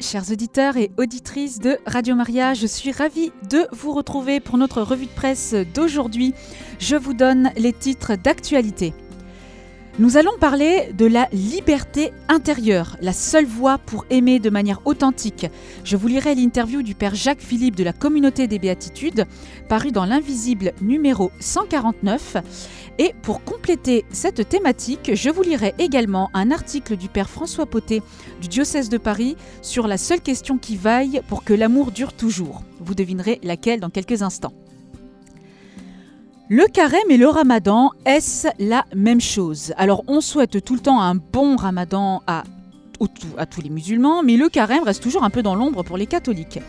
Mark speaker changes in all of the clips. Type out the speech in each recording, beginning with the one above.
Speaker 1: chers auditeurs et auditrices de Radio Maria. Je suis ravie de vous retrouver pour notre revue de presse d'aujourd'hui. Je vous donne les titres d'actualité. Nous allons parler de la liberté intérieure, la seule voie pour aimer de manière authentique. Je vous lirai l'interview du Père Jacques Philippe de la Communauté des Béatitudes, paru dans l'Invisible numéro 149. Et pour compléter cette thématique, je vous lirai également un article du Père François Potet du diocèse de Paris sur la seule question qui vaille pour que l'amour dure toujours. Vous devinerez laquelle dans quelques instants. Le carême et le ramadan, est-ce la même chose? Alors on souhaite tout le temps un bon ramadan à, tous les musulmans, mais le carême reste toujours un peu dans l'ombre pour les catholiques.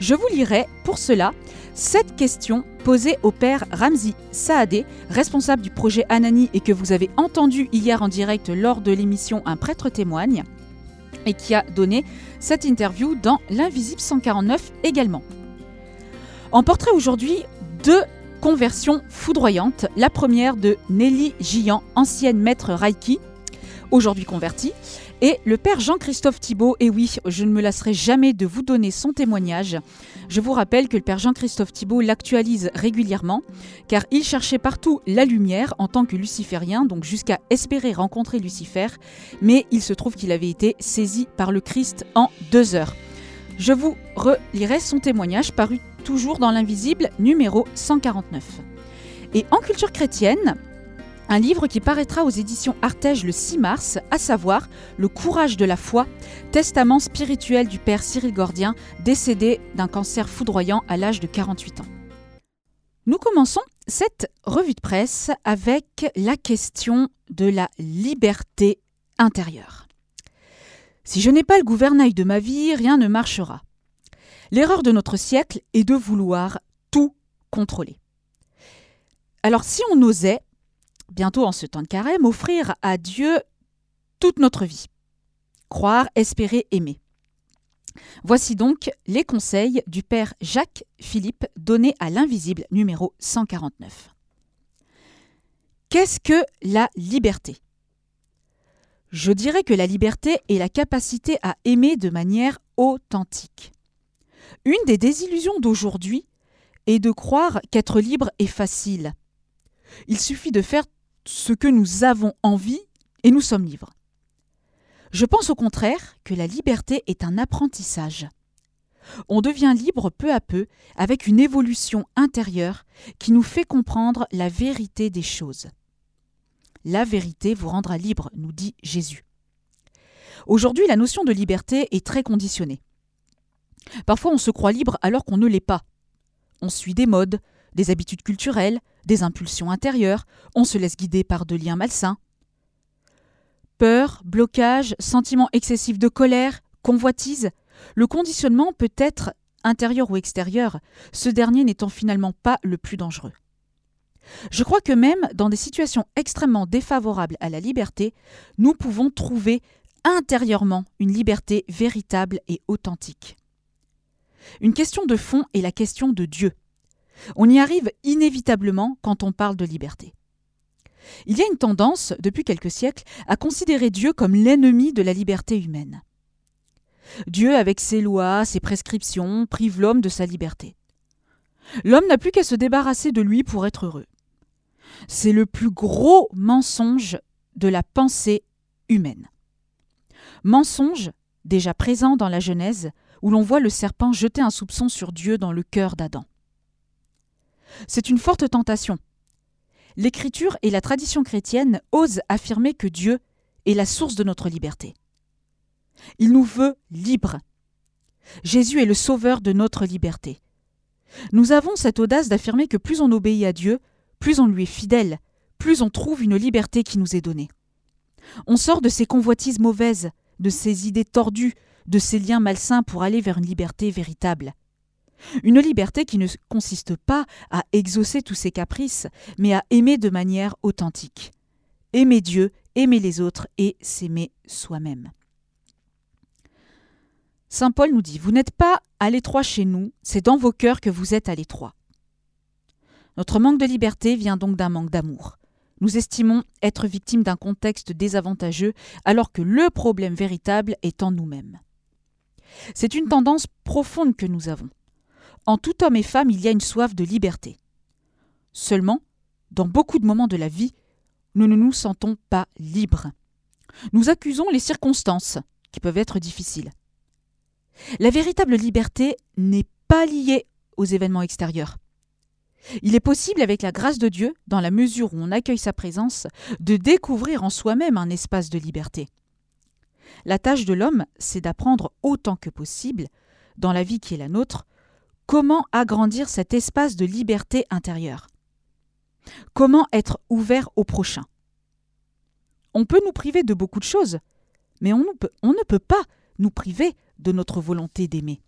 Speaker 1: Je vous lirai pour cela cette question posée au père Ramzi Saadé, responsable du projet Anani et que vous avez entendu hier en direct lors de l'émission Un prêtre témoigne, et qui a donné cette interview dans l'Invisible 149 également. En portrait aujourd'hui, deux conversion foudroyante. La première de Nelly Gian, ancienne maître Reiki, aujourd'hui convertie. Et le père Jean-Christophe Thibault, et oui, je ne me lasserai jamais de vous donner son témoignage. Je vous rappelle que le père Jean-Christophe Thibault l'actualise régulièrement, car il cherchait partout la lumière en tant que luciférien, donc jusqu'à espérer rencontrer Lucifer, mais il se trouve qu'il avait été saisi par le Christ en deux heures. Je vous relirai son témoignage paru toujours dans l'invisible, numéro 149. Et en culture chrétienne, un livre qui paraîtra aux éditions Artege le 6 mars, à savoir Le courage de la foi, testament spirituel du père Cyril Gordien, décédé d'un cancer foudroyant à l'âge de 48 ans. Nous commençons cette revue de presse avec la question de la liberté intérieure. Si je n'ai pas le gouvernail de ma vie, rien ne marchera. L'erreur de notre siècle est de vouloir tout contrôler. Alors si on osait, bientôt en ce temps de carême, offrir à Dieu toute notre vie, croire, espérer, aimer. Voici donc les conseils du Père Jacques Philippe donnés à l'invisible numéro 149. Qu'est-ce que la liberté? Je dirais que la liberté est la capacité à aimer de manière authentique. Une des désillusions d'aujourd'hui est de croire qu'être libre est facile. Il suffit de faire ce que nous avons envie et nous sommes libres. Je pense au contraire que la liberté est un apprentissage. On devient libre peu à peu avec une évolution intérieure qui nous fait comprendre la vérité des choses. La vérité vous rendra libre, nous dit Jésus. Aujourd'hui, la notion de liberté est très conditionnée. Parfois on se croit libre alors qu'on ne l'est pas. On suit des modes, des habitudes culturelles, des impulsions intérieures, on se laisse guider par de liens malsains. Peur, blocage, sentiment excessif de colère, convoitise, le conditionnement peut être intérieur ou extérieur, ce dernier n'étant finalement pas le plus dangereux. Je crois que même dans des situations extrêmement défavorables à la liberté, nous pouvons trouver intérieurement une liberté véritable et authentique. Une question de fond est la question de Dieu. On y arrive inévitablement quand on parle de liberté. Il y a une tendance, depuis quelques siècles, à considérer Dieu comme l'ennemi de la liberté humaine. Dieu, avec ses lois, ses prescriptions, prive l'homme de sa liberté. L'homme n'a plus qu'à se débarrasser de lui pour être heureux. C'est le plus gros mensonge de la pensée humaine. Mensonge déjà présent dans la Genèse, où l'on voit le serpent jeter un soupçon sur Dieu dans le cœur d'Adam. C'est une forte tentation. L'Écriture et la tradition chrétienne osent affirmer que Dieu est la source de notre liberté. Il nous veut libres. Jésus est le sauveur de notre liberté. Nous avons cette audace d'affirmer que plus on obéit à Dieu, plus on lui est fidèle, plus on trouve une liberté qui nous est donnée. On sort de ces convoitises mauvaises, de ces idées tordues, de ces liens malsains pour aller vers une liberté véritable. Une liberté qui ne consiste pas à exaucer tous ses caprices, mais à aimer de manière authentique. Aimer Dieu, aimer les autres et s'aimer soi-même. Saint Paul nous dit, Vous n'êtes pas à l'étroit chez nous, c'est dans vos cœurs que vous êtes à l'étroit. Notre manque de liberté vient donc d'un manque d'amour. Nous estimons être victimes d'un contexte désavantageux alors que le problème véritable est en nous-mêmes. C'est une tendance profonde que nous avons. En tout homme et femme, il y a une soif de liberté. Seulement, dans beaucoup de moments de la vie, nous ne nous sentons pas libres. Nous accusons les circonstances, qui peuvent être difficiles. La véritable liberté n'est pas liée aux événements extérieurs. Il est possible, avec la grâce de Dieu, dans la mesure où on accueille sa présence, de découvrir en soi-même un espace de liberté. La tâche de l'homme, c'est d'apprendre autant que possible, dans la vie qui est la nôtre, comment agrandir cet espace de liberté intérieure. Comment être ouvert au prochain. On peut nous priver de beaucoup de choses, mais on ne peut, pas nous priver de notre volonté d'aimer.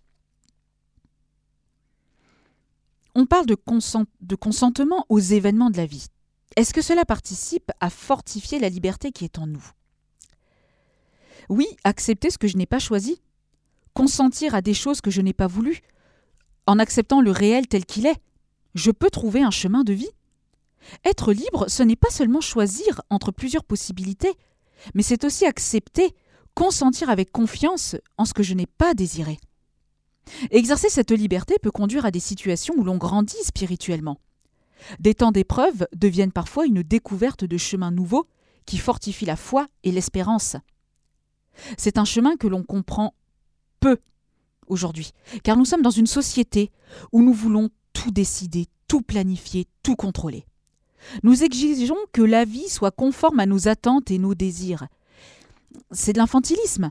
Speaker 1: On parle de consentement aux événements de la vie. Est-ce que cela participe à fortifier la liberté qui est en nous? Oui, accepter ce que je n'ai pas choisi, consentir à des choses que je n'ai pas voulues, en acceptant le réel tel qu'il est, je peux trouver un chemin de vie. Être libre, ce n'est pas seulement choisir entre plusieurs possibilités, mais c'est aussi accepter, consentir avec confiance en ce que je n'ai pas désiré. Exercer cette liberté peut conduire à des situations où l'on grandit spirituellement. Des temps d'épreuve deviennent parfois une découverte de chemins nouveaux qui fortifient la foi et l'espérance. C'est un chemin que l'on comprend peu aujourd'hui, car nous sommes dans une société où nous voulons tout décider, tout planifier, tout contrôler. Nous exigeons que la vie soit conforme à nos attentes et nos désirs. C'est de l'infantilisme.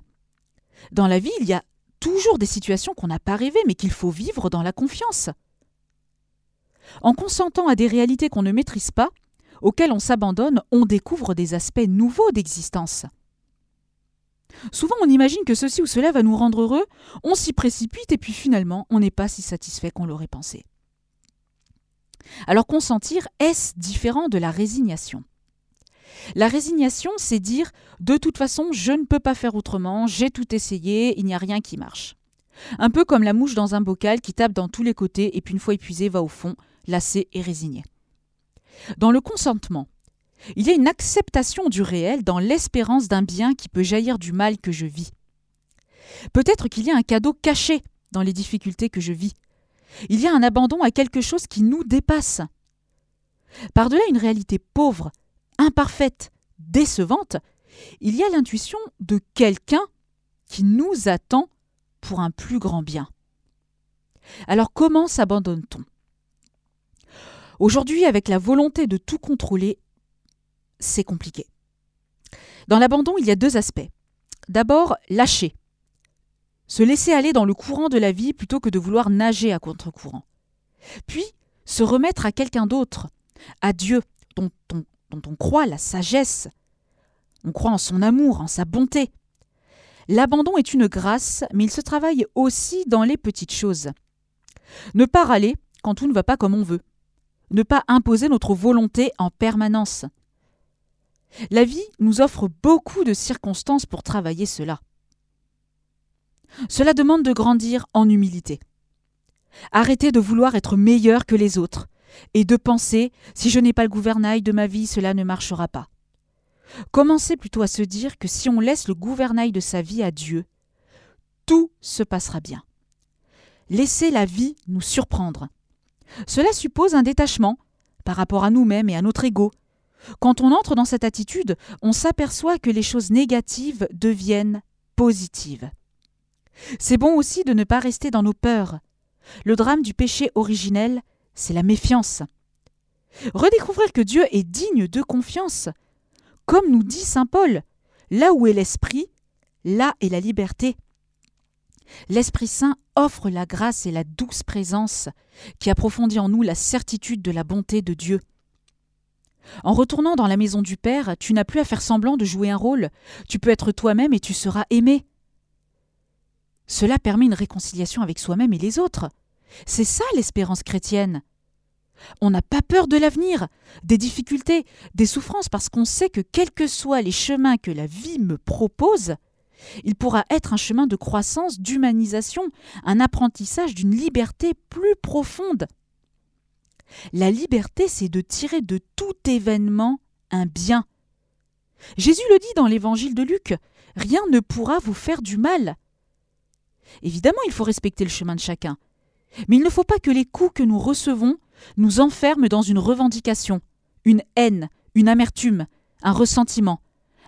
Speaker 1: Dans la vie, il y a toujours des situations qu'on n'a pas rêvées, mais qu'il faut vivre dans la confiance. En consentant à des réalités qu'on ne maîtrise pas, auxquelles on s'abandonne, on découvre des aspects nouveaux d'existence. Souvent on imagine que ceci ou cela va nous rendre heureux, on s'y précipite et puis finalement on n'est pas si satisfait qu'on l'aurait pensé. Alors consentir, est-ce différent de la résignation? La résignation, c'est dire de toute façon je ne peux pas faire autrement, j'ai tout essayé, il n'y a rien qui marche. Un peu comme la mouche dans un bocal qui tape dans tous les côtés et puis une fois épuisée va au fond, lassée et résignée. Dans le consentement, il y a une acceptation du réel dans l'espérance d'un bien qui peut jaillir du mal que je vis. Peut-être qu'il y a un cadeau caché dans les difficultés que je vis. Il y a un abandon à quelque chose qui nous dépasse. Par-delà une réalité pauvre, imparfaite, décevante, il y a l'intuition de quelqu'un qui nous attend pour un plus grand bien. Alors comment s'abandonne-t-on? Aujourd'hui, avec la volonté de tout contrôler, c'est compliqué. Dans l'abandon, il y a deux aspects. D'abord, lâcher. Se laisser aller dans le courant de la vie plutôt que de vouloir nager à contre-courant. Puis, se remettre à quelqu'un d'autre, à Dieu, dont on, croit la sagesse. On croit en son amour, en sa bonté. L'abandon est une grâce, mais il se travaille aussi dans les petites choses. Ne pas râler quand tout ne va pas comme on veut. Ne pas imposer notre volonté en permanence. La vie nous offre beaucoup de circonstances pour travailler cela. Cela demande de grandir en humilité. Arrêter de vouloir être meilleur que les autres et de penser si je n'ai pas le gouvernail de ma vie, cela ne marchera pas. Commencez plutôt à se dire que si on laisse le gouvernail de sa vie à Dieu, tout se passera bien. Laissez la vie nous surprendre. Cela suppose un détachement par rapport à nous-mêmes et à notre ego, quand on entre dans cette attitude, on s'aperçoit que les choses négatives deviennent positives. C'est bon aussi de ne pas rester dans nos peurs. Le drame du péché originel, c'est la méfiance. Redécouvrir que Dieu est digne de confiance. Comme nous dit Saint Paul, là où est l'Esprit, là est la liberté. L'Esprit Saint offre la grâce et la douce présence qui approfondit en nous la certitude de la bonté de Dieu. En retournant dans la maison du Père, tu n'as plus à faire semblant de jouer un rôle, tu peux être toi-même et tu seras aimé. Cela permet une réconciliation avec soi-même et les autres. C'est ça l'espérance chrétienne. On n'a pas peur de l'avenir, des difficultés, des souffrances, parce qu'on sait que quels que soient les chemins que la vie me propose, il pourra être un chemin de croissance, d'humanisation, un apprentissage d'une liberté plus profonde. La liberté, c'est de tirer de tout événement un bien. Jésus le dit dans l'évangile de Luc, rien ne pourra vous faire du mal. Évidemment, il faut respecter le chemin de chacun. Mais il ne faut pas que les coups que nous recevons nous enferment dans une revendication, une haine, une amertume, un ressentiment,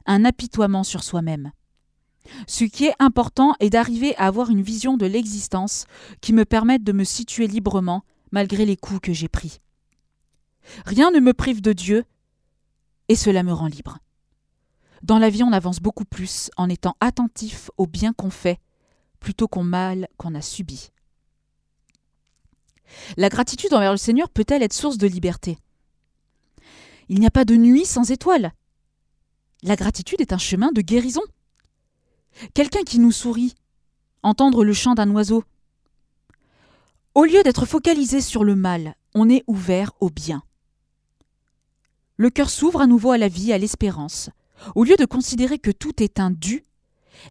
Speaker 1: un apitoiement sur soi-même. Ce qui est important est d'arriver à avoir une vision de l'existence qui me permette de me situer librement malgré les coups que j'ai pris. Rien ne me prive de Dieu et cela me rend libre. Dans la vie, on avance beaucoup plus en étant attentif au bien qu'on fait plutôt qu'au mal qu'on a subi. La gratitude envers le Seigneur peut-elle être source de liberté? Il n'y a pas de nuit sans étoiles. La gratitude est un chemin de guérison. Quelqu'un qui nous sourit, entendre le chant d'un oiseau. Au lieu d'être focalisé sur le mal, on est ouvert au bien. Le cœur s'ouvre à nouveau à la vie, à l'espérance. Au lieu de considérer que tout est un dû,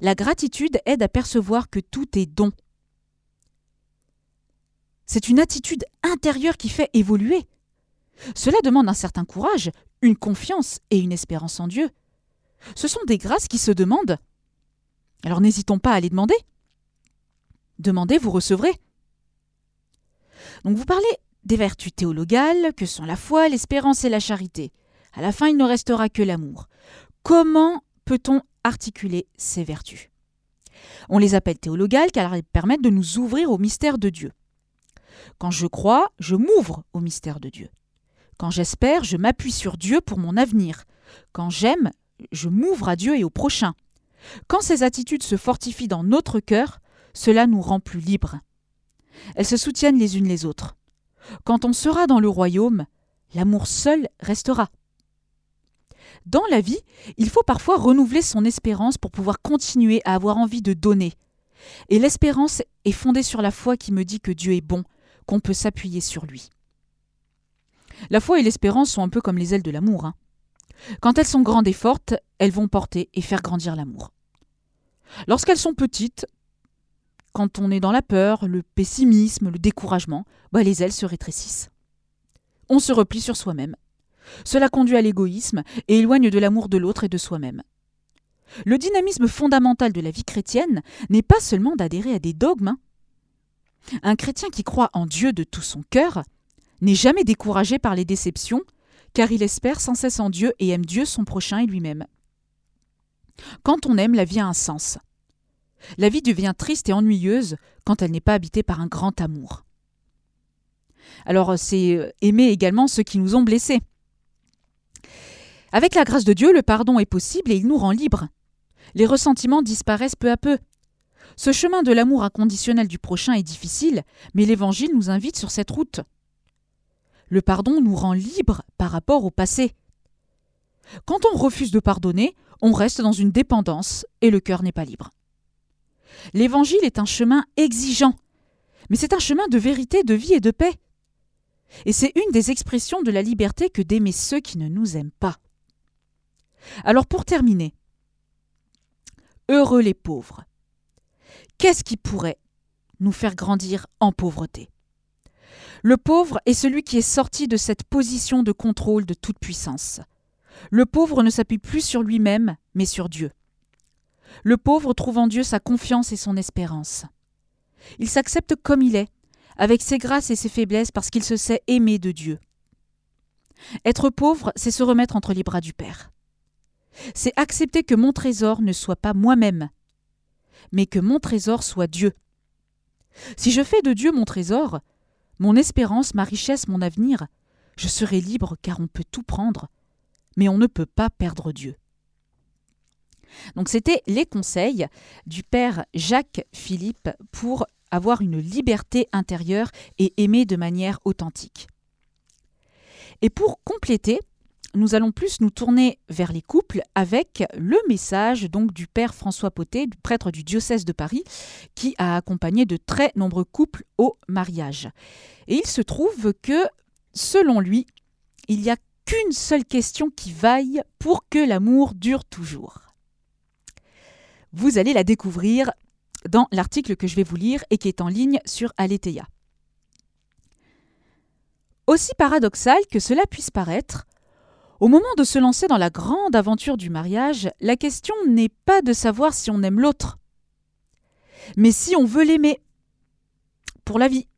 Speaker 1: la gratitude aide à percevoir que tout est don. C'est une attitude intérieure qui fait évoluer. Cela demande un certain courage, une confiance et une espérance en Dieu. Ce sont des grâces qui se demandent. Alors n'hésitons pas à les demander. Demandez, vous recevrez. Donc vous parlez des vertus théologales que sont la foi, l'espérance et la charité. À la fin, il ne restera que l'amour. Comment peut-on articuler ces vertus? On les appelle théologales car elles permettent de nous ouvrir au mystère de Dieu. Quand je crois, je m'ouvre au mystère de Dieu. Quand j'espère, je m'appuie sur Dieu pour mon avenir. Quand j'aime, je m'ouvre à Dieu et au prochain. Quand ces attitudes se fortifient dans notre cœur, cela nous rend plus libres. Elles se soutiennent les unes les autres. Quand on sera dans le royaume, l'amour seul restera. Dans la vie, il faut parfois renouveler son espérance pour pouvoir continuer à avoir envie de donner. Et l'espérance est fondée sur la foi qui me dit que Dieu est bon, qu'on peut s'appuyer sur lui. La foi et l'espérance sont un peu comme les ailes de l'amour. Hein. Quand elles sont grandes et fortes, elles vont porter et faire grandir l'amour. Lorsqu'elles sont petites, quand on est dans la peur, le pessimisme, le découragement, bah, les ailes se rétrécissent. On se replie sur soi-même. Cela conduit à l'égoïsme et éloigne de l'amour de l'autre et de soi-même. Le dynamisme fondamental de la vie chrétienne n'est pas seulement d'adhérer à des dogmes. Hein. Un chrétien qui croit en Dieu de tout son cœur n'est jamais découragé par les déceptions, car il espère sans cesse en Dieu et aime Dieu, son prochain et lui-même. Quand on aime, la vie a un sens. La vie devient triste et ennuyeuse quand elle n'est pas habitée par un grand amour. Alors c'est euh, aimer également ceux qui nous ont blessés. Avec la grâce de Dieu, le pardon est possible et il nous rend libres. Les ressentiments disparaissent peu à peu. Ce chemin de l'amour inconditionnel du prochain est difficile, mais l'Évangile nous invite sur cette route. Le pardon nous rend libres par rapport au passé. Quand on refuse de pardonner, on reste dans une dépendance et le cœur n'est pas libre. L'Évangile est un chemin exigeant, mais c'est un chemin de vérité, de vie et de paix. Et c'est une des expressions de la liberté que d'aimer ceux qui ne nous aiment pas. Alors pour terminer, heureux les pauvres. Qu'est-ce qui pourrait nous faire grandir en pauvreté? Le pauvre est celui qui est sorti de cette position de contrôle de toute puissance. Le pauvre ne s'appuie plus sur lui-même, mais sur Dieu. Le pauvre trouve en Dieu sa confiance et son espérance. Il s'accepte comme il est, avec ses grâces et ses faiblesses, parce qu'il se sait aimé de Dieu. Être pauvre, c'est se remettre entre les bras du Père. C'est accepter que mon trésor ne soit pas moi-même, mais que mon trésor soit Dieu. Si je fais de Dieu mon trésor, mon espérance, ma richesse, mon avenir, je serai libre car on peut tout prendre, mais on ne peut pas perdre Dieu. Donc c'était les conseils du père Jacques Philippe pour avoir une liberté intérieure et aimer de manière authentique. Et pour compléter, nous allons plus nous tourner vers les couples avec le message donc du père François Potet, prêtre du diocèse de Paris, qui a accompagné de très nombreux couples au mariage. Et il se trouve que, selon lui, il n'y a qu'une seule question qui vaille pour que l'amour dure toujours. Vous allez la découvrir dans l'article que je vais vous lire et qui est en ligne sur Aletheia. Aussi paradoxal que cela puisse paraître, au moment de se lancer dans la grande aventure du mariage, la question n'est pas de savoir si on aime l'autre. mais si on veut l'aimer pour la vie.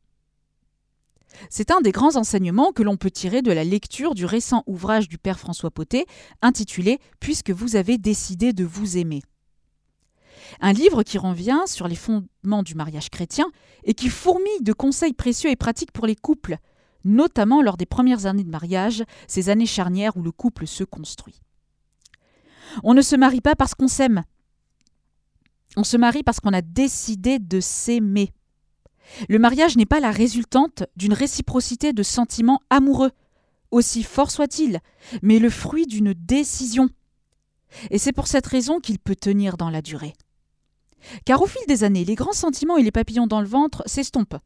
Speaker 1: C'est un des grands enseignements que l'on peut tirer de la lecture du récent ouvrage du père François Potet, intitulé Puisque vous avez décidé de vous aimer. Un livre qui revient sur les fondements du mariage chrétien et qui fourmille de conseils précieux et pratiques pour les couples, notamment lors des premières années de mariage, ces années charnières où le couple se construit. On ne se marie pas parce qu'on s'aime. On se marie parce qu'on a décidé de s'aimer. Le mariage n'est pas la résultante d'une réciprocité de sentiments amoureux, aussi fort soit-il, mais le fruit d'une décision. Et c'est pour cette raison qu'il peut tenir dans la durée. Car au fil des années, les grands sentiments et les papillons dans le ventre s'estompent.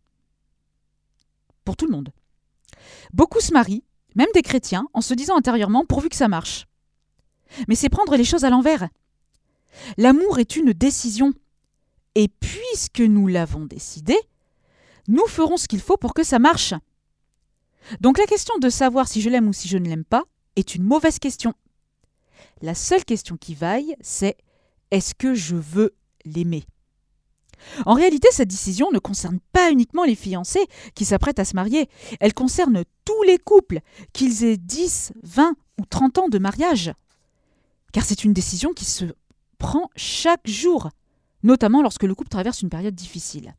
Speaker 1: Pour tout le monde. Beaucoup se marient, même des chrétiens, en se disant intérieurement pourvu que ça marche. Mais c'est prendre les choses à l'envers. L'amour est une décision. Et puisque nous l'avons décidé, nous ferons ce qu'il faut pour que ça marche. Donc la question de savoir si je l'aime ou si je ne l'aime pas est une mauvaise question. La seule question qui vaille, c'est est-ce que je veux l'aimer En réalité, cette décision ne concerne pas uniquement les fiancés qui s'apprêtent à se marier, elle concerne tous les couples, qu'ils aient 10, 20 ou 30 ans de mariage. Car c'est une décision qui se prend chaque jour, notamment lorsque le couple traverse une période difficile.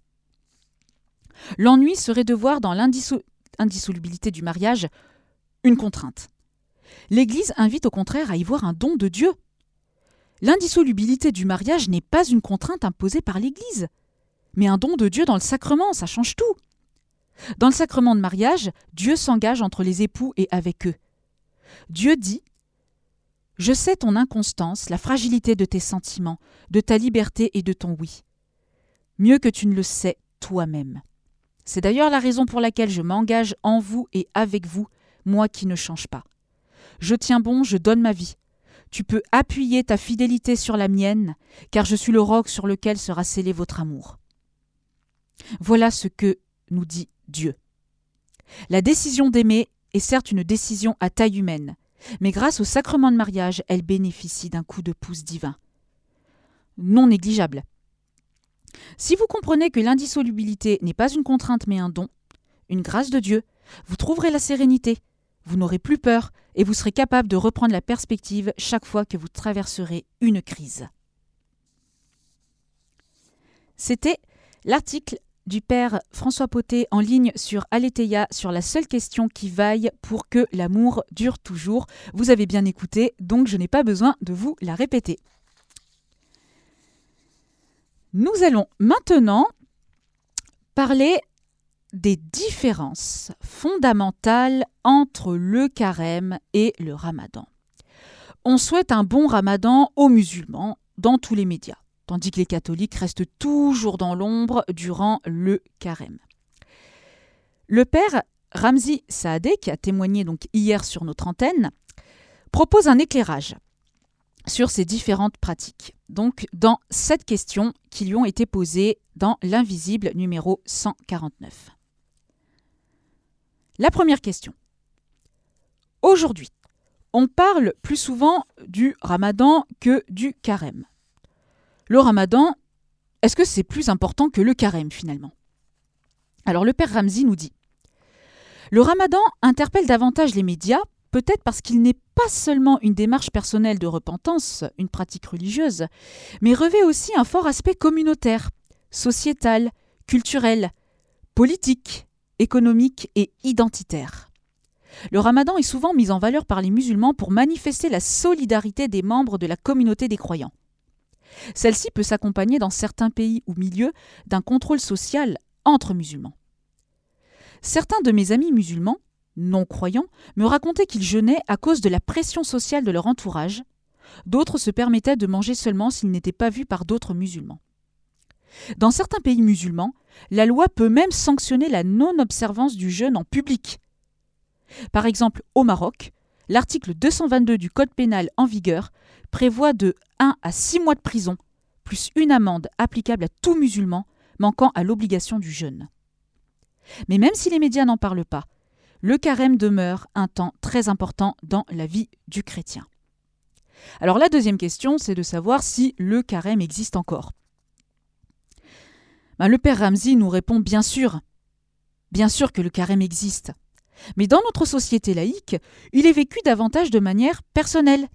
Speaker 1: L'ennui serait de voir dans l'indissolubilité du mariage une contrainte. L'Église invite au contraire à y voir un don de Dieu. L'indissolubilité du mariage n'est pas une contrainte imposée par l'Église, mais un don de Dieu dans le sacrement, ça change tout. Dans le sacrement de mariage, Dieu s'engage entre les époux et avec eux. Dieu dit Je sais ton inconstance, la fragilité de tes sentiments, de ta liberté et de ton oui. Mieux que tu ne le sais toi-même. C'est d'ailleurs la raison pour laquelle je m'engage en vous et avec vous, moi qui ne change pas. Je tiens bon, je donne ma vie. Tu peux appuyer ta fidélité sur la mienne, car je suis le roc sur lequel sera scellé votre amour. Voilà ce que nous dit Dieu. La décision d'aimer est certes une décision à taille humaine, mais grâce au sacrement de mariage, elle bénéficie d'un coup de pouce divin. Non négligeable. Si vous comprenez que l'indissolubilité n'est pas une contrainte mais un don, une grâce de Dieu, vous trouverez la sérénité, vous n'aurez plus peur et vous serez capable de reprendre la perspective chaque fois que vous traverserez une crise. C'était l'article du père François Potet en ligne sur Aletheia sur la seule question qui vaille pour que l'amour dure toujours. Vous avez bien écouté, donc je n'ai pas besoin de vous la répéter. Nous allons maintenant parler des différences fondamentales entre le carême et le ramadan. On souhaite un bon ramadan aux musulmans dans tous les médias, tandis que les catholiques restent toujours dans l'ombre durant le carême. Le père Ramzi Saadé, qui a témoigné donc hier sur notre antenne, propose un éclairage sur ces différentes pratiques. Donc, dans cette question qui lui ont été posées dans l'invisible numéro 149. La première question. Aujourd'hui, on parle plus souvent du ramadan que du carême. Le ramadan, est-ce que c'est plus important que le carême finalement? Alors le père Ramzi nous dit Le ramadan interpelle davantage les médias Peut-être parce qu'il n'est pas seulement une démarche personnelle de repentance, une pratique religieuse, mais revêt aussi un fort aspect communautaire, sociétal, culturel, politique, économique et identitaire. Le ramadan est souvent mis en valeur par les musulmans pour manifester la solidarité des membres de la communauté des croyants. Celle-ci peut s'accompagner dans certains pays ou milieux d'un contrôle social entre musulmans. Certains de mes amis musulmans non-croyants, me racontaient qu'ils jeûnaient à cause de la pression sociale de leur entourage. D'autres se permettaient de manger seulement s'ils n'étaient pas vus par d'autres musulmans. Dans certains pays musulmans, la loi peut même sanctionner la non-observance du jeûne en public. Par exemple, au Maroc, l'article 222 du Code pénal en vigueur prévoit de 1 à 6 mois de prison, plus une amende applicable à tout musulman manquant à l'obligation du jeûne. Mais même si les médias n'en parlent pas, le carême demeure un temps très important dans la vie du chrétien. Alors la deuxième question, c'est de savoir si le carême existe encore. Ben, Le père Ramsey nous répond bien sûr. Bien sûr que le carême existe. Mais dans notre société laïque, il est vécu davantage de manière personnelle.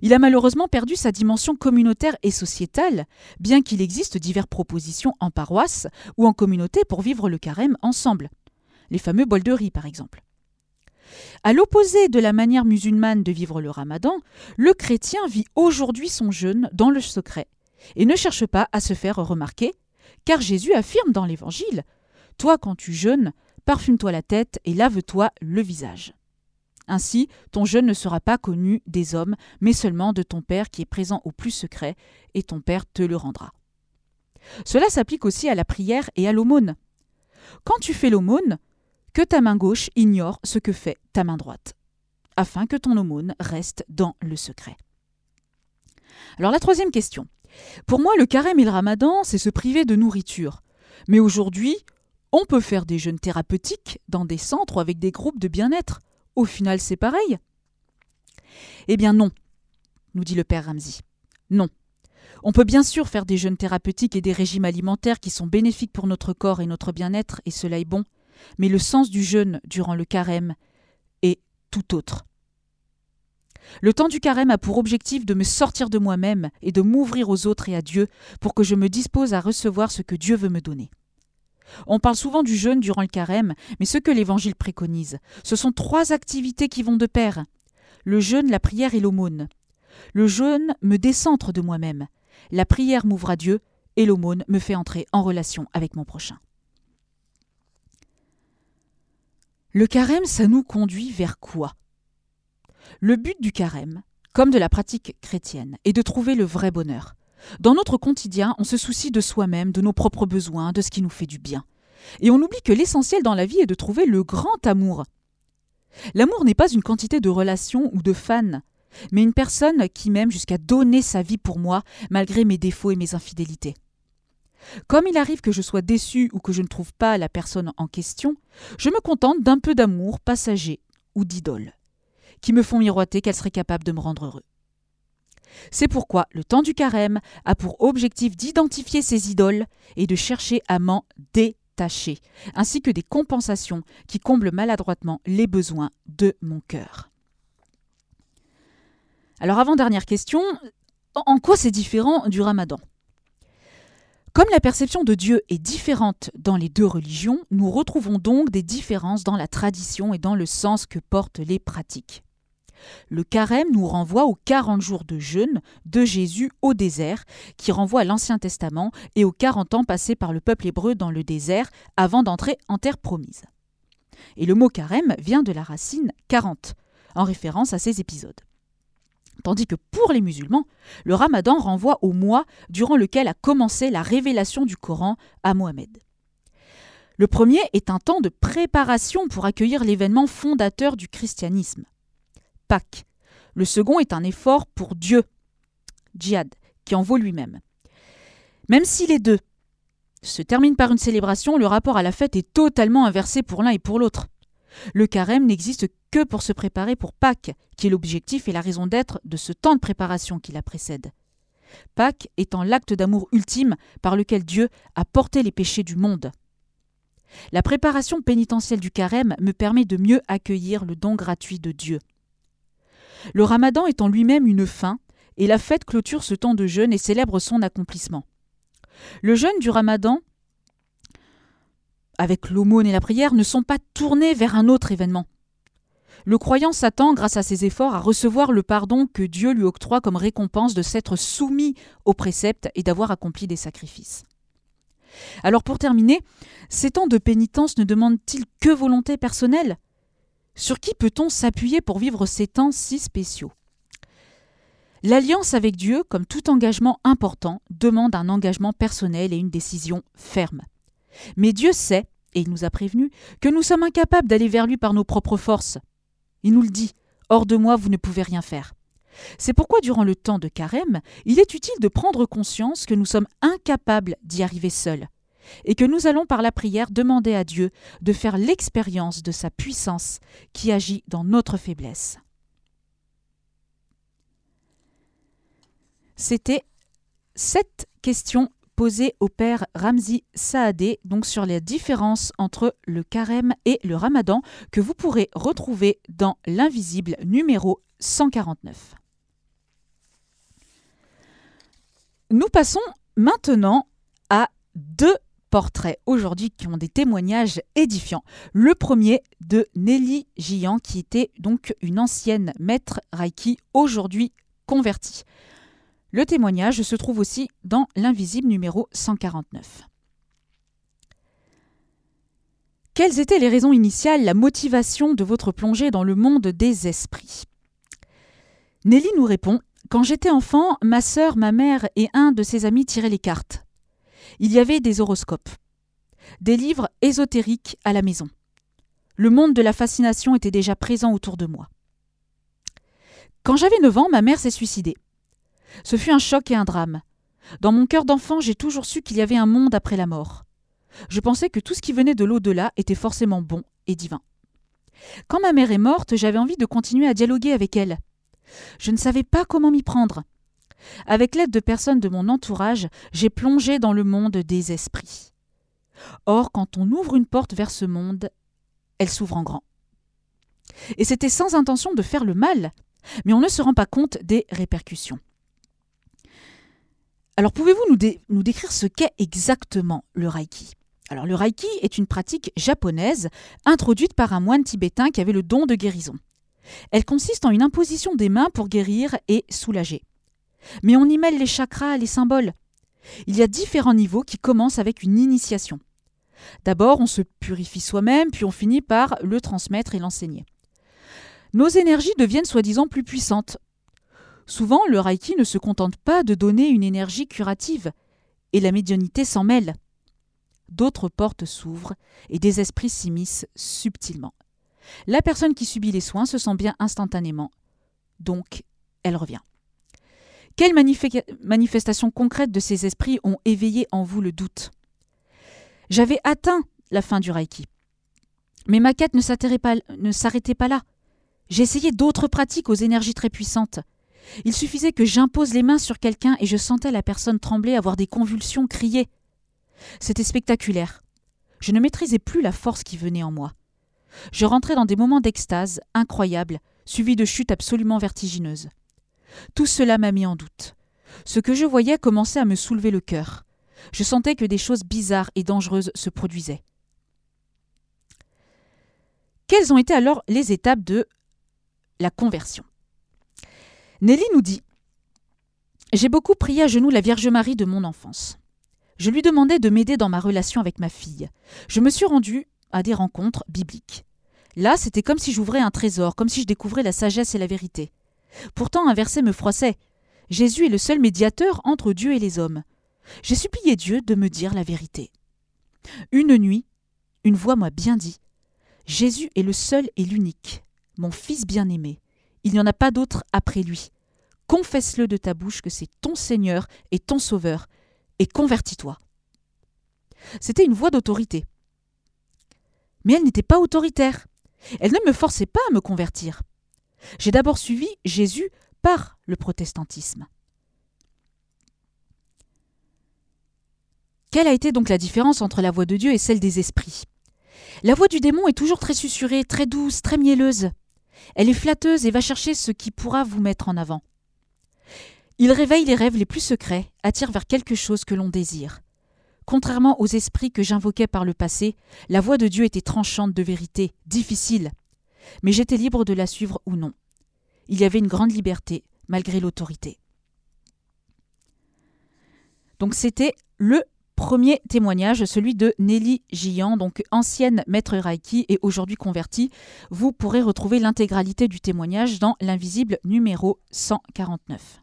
Speaker 1: Il a malheureusement perdu sa dimension communautaire et sociétale, bien qu'il existe diverses propositions en paroisse ou en communauté pour vivre le carême ensemble. Les fameux bols de riz, par exemple. À l'opposé de la manière musulmane de vivre le ramadan, le chrétien vit aujourd'hui son jeûne dans le secret et ne cherche pas à se faire remarquer, car Jésus affirme dans l'Évangile Toi, quand tu jeûnes, parfume-toi la tête et lave-toi le visage. Ainsi, ton jeûne ne sera pas connu des hommes, mais seulement de ton Père qui est présent au plus secret, et ton Père te le rendra. Cela s'applique aussi à la prière et à l'aumône. Quand tu fais l'aumône, que ta main gauche ignore ce que fait ta main droite, afin que ton aumône reste dans le secret. Alors la troisième question. Pour moi, le carême et le ramadan, c'est se priver de nourriture. Mais aujourd'hui, on peut faire des jeûnes thérapeutiques dans des centres avec des groupes de bien-être. Au final, c'est pareil. Eh bien non, nous dit le père Ramsey. Non. On peut bien sûr faire des jeûnes thérapeutiques et des régimes alimentaires qui sont bénéfiques pour notre corps et notre bien-être, et cela est bon mais le sens du jeûne durant le carême est tout autre. Le temps du carême a pour objectif de me sortir de moi-même et de m'ouvrir aux autres et à Dieu pour que je me dispose à recevoir ce que Dieu veut me donner. On parle souvent du jeûne durant le carême, mais ce que l'Évangile préconise, ce sont trois activités qui vont de pair. Le jeûne, la prière et l'aumône. Le jeûne me décentre de moi-même. La prière m'ouvre à Dieu et l'aumône me fait entrer en relation avec mon prochain. Le carême, ça nous conduit vers quoi? Le but du carême, comme de la pratique chrétienne, est de trouver le vrai bonheur. Dans notre quotidien, on se soucie de soi-même, de nos propres besoins, de ce qui nous fait du bien. Et on oublie que l'essentiel dans la vie est de trouver le grand amour. L'amour n'est pas une quantité de relations ou de fans, mais une personne qui m'aime jusqu'à donner sa vie pour moi, malgré mes défauts et mes infidélités. Comme il arrive que je sois déçu ou que je ne trouve pas la personne en question, je me contente d'un peu d'amour passager ou d'idole, qui me font miroiter qu'elle serait capable de me rendre heureux. C'est pourquoi le temps du carême a pour objectif d'identifier ces idoles et de chercher à m'en détacher, ainsi que des compensations qui comblent maladroitement les besoins de mon cœur. Alors avant-dernière question, en quoi c'est différent du ramadan? Comme la perception de Dieu est différente dans les deux religions, nous retrouvons donc des différences dans la tradition et dans le sens que portent les pratiques. Le carême nous renvoie aux 40 jours de jeûne de Jésus au désert, qui renvoie à l'Ancien Testament et aux 40 ans passés par le peuple hébreu dans le désert avant d'entrer en terre promise. Et le mot carême vient de la racine 40, en référence à ces épisodes. Tandis que pour les musulmans, le ramadan renvoie au mois durant lequel a commencé la révélation du Coran à Mohammed. Le premier est un temps de préparation pour accueillir l'événement fondateur du christianisme, Pâques. Le second est un effort pour Dieu, djihad, qui en vaut lui-même. Même si les deux se terminent par une célébration, le rapport à la fête est totalement inversé pour l'un et pour l'autre. Le carême n'existe que pour se préparer pour Pâques, qui est l'objectif et la raison d'être de ce temps de préparation qui la précède. Pâques étant l'acte d'amour ultime par lequel Dieu a porté les péchés du monde. La préparation pénitentielle du carême me permet de mieux accueillir le don gratuit de Dieu. Le ramadan est en lui-même une fin, et la fête clôture ce temps de jeûne et célèbre son accomplissement. Le jeûne du ramadan avec l'aumône et la prière, ne sont pas tournés vers un autre événement. Le croyant s'attend, grâce à ses efforts, à recevoir le pardon que Dieu lui octroie comme récompense de s'être soumis aux préceptes et d'avoir accompli des sacrifices. Alors pour terminer, ces temps de pénitence ne demandent-ils que volonté personnelle? Sur qui peut-on s'appuyer pour vivre ces temps si spéciaux? L'alliance avec Dieu, comme tout engagement important, demande un engagement personnel et une décision ferme. Mais Dieu sait, et il nous a prévenus, que nous sommes incapables d'aller vers lui par nos propres forces. Il nous le dit, hors de moi vous ne pouvez rien faire. C'est pourquoi durant le temps de carême, il est utile de prendre conscience que nous sommes incapables d'y arriver seuls, et que nous allons par la prière demander à Dieu de faire l'expérience de sa puissance qui agit dans notre faiblesse. C'était sept questions posée au père Ramzi Saadé, donc sur les différences entre le carême et le ramadan, que vous pourrez retrouver dans l'invisible numéro 149. Nous passons maintenant à deux portraits aujourd'hui qui ont des témoignages édifiants. Le premier de Nelly Gian, qui était donc une ancienne maître Reiki, aujourd'hui convertie. Le témoignage se trouve aussi dans l'invisible numéro 149. Quelles étaient les raisons initiales, la motivation de votre plongée dans le monde des esprits? Nelly nous répond Quand j'étais enfant, ma sœur, ma mère et un de ses amis tiraient les cartes. Il y avait des horoscopes, des livres ésotériques à la maison. Le monde de la fascination était déjà présent autour de moi. Quand j'avais 9 ans, ma mère s'est suicidée. Ce fut un choc et un drame. Dans mon cœur d'enfant, j'ai toujours su qu'il y avait un monde après la mort. Je pensais que tout ce qui venait de l'au-delà était forcément bon et divin. Quand ma mère est morte, j'avais envie de continuer à dialoguer avec elle. Je ne savais pas comment m'y prendre. Avec l'aide de personnes de mon entourage, j'ai plongé dans le monde des esprits. Or, quand on ouvre une porte vers ce monde, elle s'ouvre en grand. Et c'était sans intention de faire le mal, mais on ne se rend pas compte des répercussions. Alors pouvez-vous nous, décrire ce qu'est exactement le Reiki? Alors le Reiki est une pratique japonaise introduite par un moine tibétain qui avait le don de guérison. Elle consiste en une imposition des mains pour guérir et soulager. Mais on y mêle les chakras, les symboles. Il y a différents niveaux qui commencent avec une initiation. D'abord, on se purifie soi-même, puis on finit par le transmettre et l'enseigner. Nos énergies deviennent soi-disant plus puissantes. Souvent, le Reiki ne se contente pas de donner une énergie curative, et la médiumnité s'en mêle. D'autres portes s'ouvrent et des esprits s'immiscent subtilement. La personne qui subit les soins se sent bien instantanément, donc elle revient. Quelles manifestations concrètes de ces esprits ont éveillé en vous le doute? J'avais atteint la fin du Reiki. Mais ma quête ne s'arrêtait pas, là. J'ai essayé d'autres pratiques aux énergies très puissantes. Il suffisait que j'impose les mains sur quelqu'un et je sentais la personne trembler, avoir des convulsions, crier. C'était spectaculaire. Je ne maîtrisais plus la force qui venait en moi. Je rentrais dans des moments d'extase incroyables, suivis de chutes absolument vertigineuses. Tout cela m'a mis en doute. Ce que je voyais commençait à me soulever le cœur. Je sentais que des choses bizarres et dangereuses se produisaient. Quelles ont été alors les étapes de la conversion? Nelly nous dit J'ai beaucoup prié à genoux la Vierge Marie de mon enfance. Je lui demandais de m'aider dans ma relation avec ma fille. Je me suis rendue à des rencontres bibliques. Là, c'était comme si j'ouvrais un trésor, comme si je découvrais la sagesse et la vérité. Pourtant un verset me froissait. Jésus est le seul médiateur entre Dieu et les hommes. J'ai supplié Dieu de me dire la vérité. Une nuit, une voix m'a bien dit Jésus est le seul et l'unique, mon Fils bien-aimé. Il n'y en a pas d'autre après lui. Confesse-le de ta bouche que c'est ton Seigneur et ton Sauveur, et convertis-toi. C'était une voix d'autorité. Mais elle n'était pas autoritaire. Elle ne me forçait pas à me convertir. J'ai d'abord suivi Jésus par le protestantisme. Quelle a été donc la différence entre la voix de Dieu et celle des esprits? La voix du démon est toujours très susurrée, très douce, très mielleuse. Elle est flatteuse et va chercher ce qui pourra vous mettre en avant. Il réveille les rêves les plus secrets, attire vers quelque chose que l'on désire. Contrairement aux esprits que j'invoquais par le passé, la voix de Dieu était tranchante de vérité, difficile, mais j'étais libre de la suivre ou non. Il y avait une grande liberté, malgré l'autorité. Donc c'était le premier témoignage, celui de Nelly Gian, donc ancienne maître Reiki et aujourd'hui convertie. Vous pourrez retrouver l'intégralité du témoignage dans l'invisible numéro 149.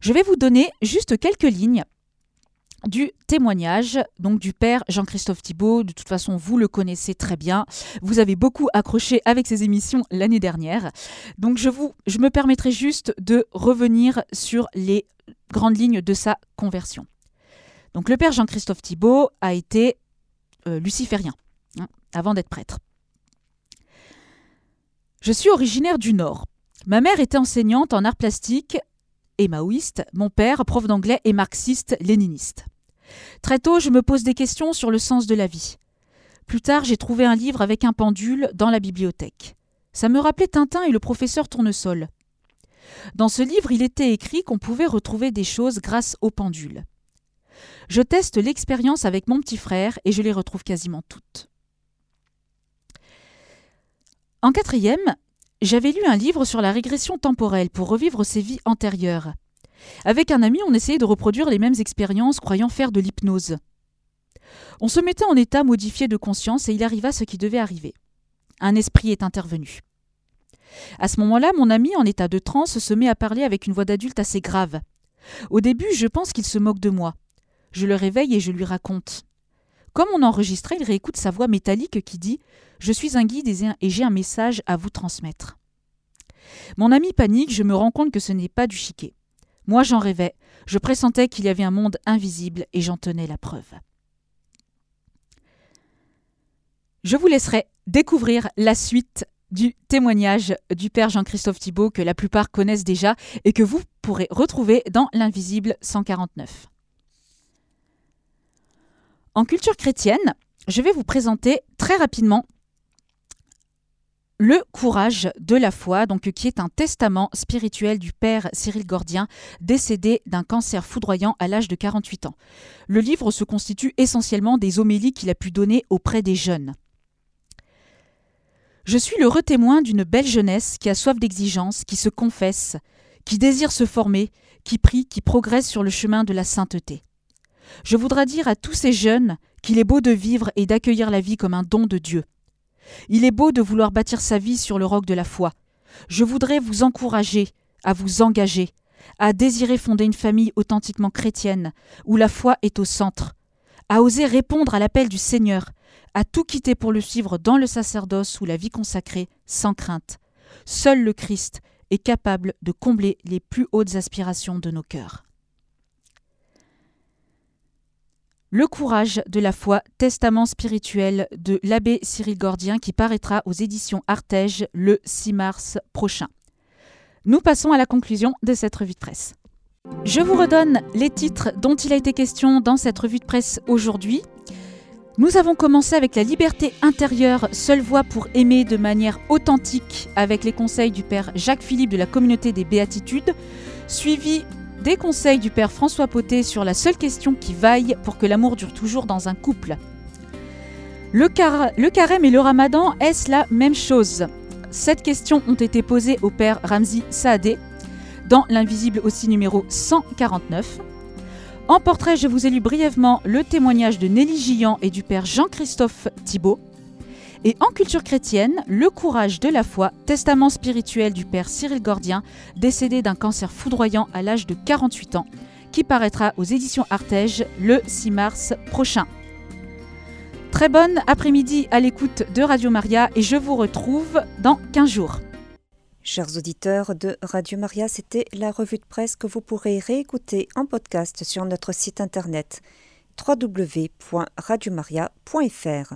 Speaker 1: Je vais vous donner juste quelques lignes du témoignage donc du père Jean-Christophe Thibault. De toute façon, vous le connaissez très bien. Vous avez beaucoup accroché avec ses émissions l'année dernière. Donc je vous je me permettrai juste de revenir sur les grandes lignes de sa conversion. Donc le père Jean-Christophe Thibault a été euh, luciférien hein, avant d'être prêtre. Je suis originaire du Nord. Ma mère était enseignante en arts plastiques et maoïste, mon père, prof d'anglais, est marxiste-léniniste. Très tôt, je me pose des questions sur le sens de la vie. Plus tard, j'ai trouvé un livre avec un pendule dans la bibliothèque. Ça me rappelait Tintin et le professeur Tournesol. Dans ce livre, il était écrit qu'on pouvait retrouver des choses grâce au pendule. Je teste l'expérience avec mon petit frère et je les retrouve quasiment toutes. En quatrième, j'avais lu un livre sur la régression temporelle pour revivre ses vies antérieures. Avec un ami, on essayait de reproduire les mêmes expériences croyant faire de l'hypnose. On se mettait en état modifié de conscience et il arriva ce qui devait arriver. Un esprit est intervenu. À ce moment-là, mon ami, en état de transe, se met à parler avec une voix d'adulte assez grave. Au début, je pense qu'il se moque de moi. Je le réveille et je lui raconte. Comme on enregistrait, il réécoute sa voix métallique qui dit Je suis un guide et j'ai un message à vous transmettre. Mon ami panique, je me rends compte que ce n'est pas du chiquet. Moi j'en rêvais, je pressentais qu'il y avait un monde invisible et j'en tenais la preuve. Je vous laisserai découvrir la suite du témoignage du Père Jean-Christophe Thibault que la plupart connaissent déjà et que vous pourrez retrouver dans l'Invisible 149. En culture chrétienne, je vais vous présenter très rapidement le courage de la foi, donc qui est un testament spirituel du père Cyril Gordien, décédé d'un cancer foudroyant à l'âge de 48 ans. Le livre se constitue essentiellement des homélies qu'il a pu donner auprès des jeunes. Je suis l'heureux témoin d'une belle jeunesse qui a soif d'exigence, qui se confesse, qui désire se former, qui prie, qui progresse sur le chemin de la sainteté. Je voudrais dire à tous ces jeunes qu'il est beau de vivre et d'accueillir la vie comme un don de Dieu. Il est beau de vouloir bâtir sa vie sur le roc de la foi. Je voudrais vous encourager à vous engager, à désirer fonder une famille authentiquement chrétienne, où la foi est au centre, à oser répondre à l'appel du Seigneur, à tout quitter pour le suivre dans le sacerdoce ou la vie consacrée, sans crainte. Seul le Christ est capable de combler les plus hautes aspirations de nos cœurs. Le courage de la foi, testament spirituel de l'abbé Cyril Gordien qui paraîtra aux éditions Artege le 6 mars prochain. Nous passons à la conclusion de cette revue de presse. Je vous redonne les titres dont il a été question dans cette revue de presse aujourd'hui. Nous avons commencé avec la liberté intérieure, seule voie pour aimer de manière authentique avec les conseils du père Jacques Philippe de la communauté des béatitudes, suivi des conseils du père François Potet sur la seule question qui vaille pour que l'amour dure toujours dans un couple. Le, carême et le ramadan, est-ce la même chose? Cette question ont été posées au père Ramzi Saadé dans L'invisible aussi numéro 149. En portrait, je vous ai lu brièvement le témoignage de Nelly Gillan et du père Jean-Christophe Thibault. Et en culture chrétienne, Le courage de la foi, testament spirituel du père Cyril Gordien, décédé d'un cancer foudroyant à l'âge de 48 ans, qui paraîtra aux éditions Artege le 6 mars prochain. Très bonne après-midi à l'écoute de Radio Maria et je vous retrouve dans 15 jours.
Speaker 2: Chers auditeurs de Radio Maria, c'était la revue de presse que vous pourrez réécouter en podcast sur notre site internet www.radiomaria.fr.